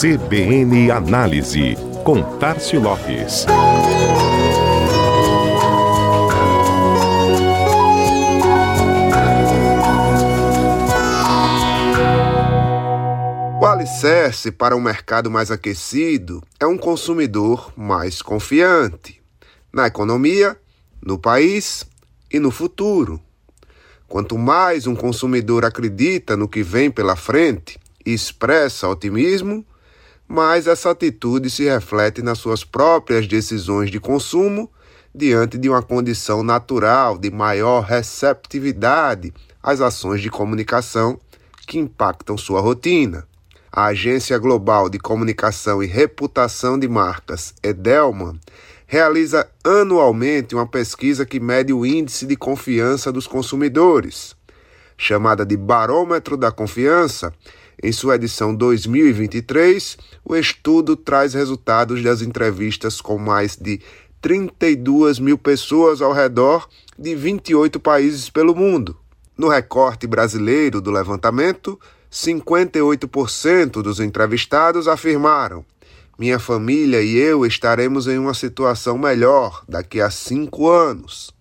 CBN Análise, com Tarcio Lopes. O alicerce para um mercado mais aquecido é um consumidor mais confiante na economia, no país e no futuro. Quanto mais um consumidor acredita no que vem pela frente e expressa otimismo, mais essa atitude se reflete nas suas próprias decisões de consumo diante de uma condição natural de maior receptividade às ações de comunicação que impactam sua rotina. A Agência Global de Comunicação e Reputação de Marcas, Edelman, realiza anualmente uma pesquisa que mede o índice de confiança dos consumidores. Chamada de Barômetro da Confiança, em sua edição 2023, o estudo traz resultados das entrevistas com mais de 32 mil pessoas ao redor de 28 países pelo mundo. No recorte brasileiro do levantamento, 58% dos entrevistados afirmaram minha família e eu estaremos em uma situação melhor daqui a cinco anos.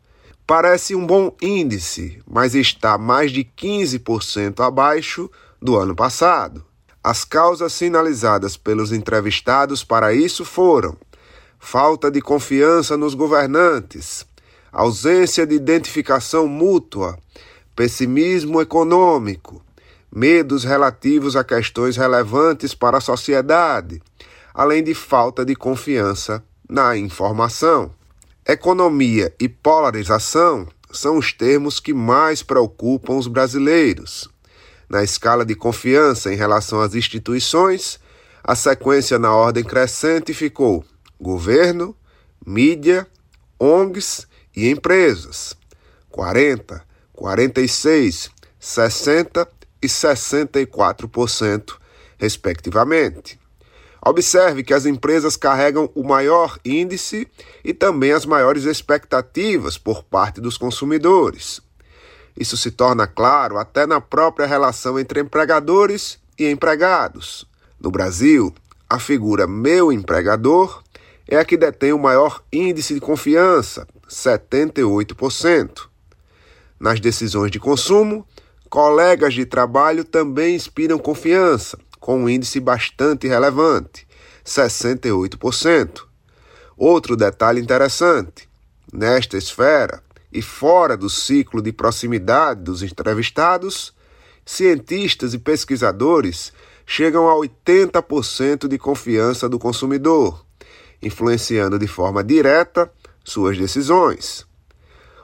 Parece um bom índice, mas está mais de 15% abaixo do ano passado. As causas sinalizadas pelos entrevistados para isso foram falta de confiança nos governantes, ausência de identificação mútua, pessimismo econômico, medos relativos a questões relevantes para a sociedade, além de falta de confiança na informação. Economia e polarização são os termos que mais preocupam os brasileiros. Na escala de confiança em relação às instituições, a sequência na ordem crescente ficou governo, mídia, ONGs e empresas. 40, 46, 60 e 64%, respectivamente. Observe que as empresas carregam o maior índice e também as maiores expectativas por parte dos consumidores. Isso se torna claro até na própria relação entre empregadores e empregados. No Brasil, a figura meu empregador é a que detém o maior índice de confiança, 78%. Nas decisões de consumo, colegas de trabalho também inspiram confiança, com um índice bastante relevante, 68%. Outro detalhe interessante: nesta esfera e fora do ciclo de proximidade dos entrevistados, cientistas e pesquisadores chegam a 80% de confiança do consumidor, influenciando de forma direta suas decisões.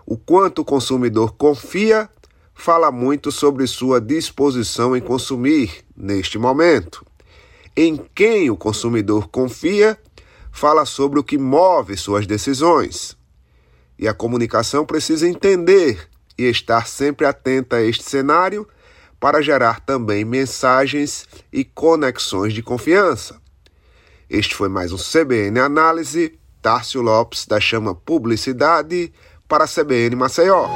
O quanto o consumidor confia fala muito sobre sua disposição em consumir neste momento. Em quem o consumidor confia fala sobre o que move suas decisões. E a comunicação precisa entender e estar sempre atenta a este cenário para gerar também mensagens e conexões de confiança. Este foi mais um CBN Análise. Tárcio Lopes da Chama Publicidade para a CBN Maceió.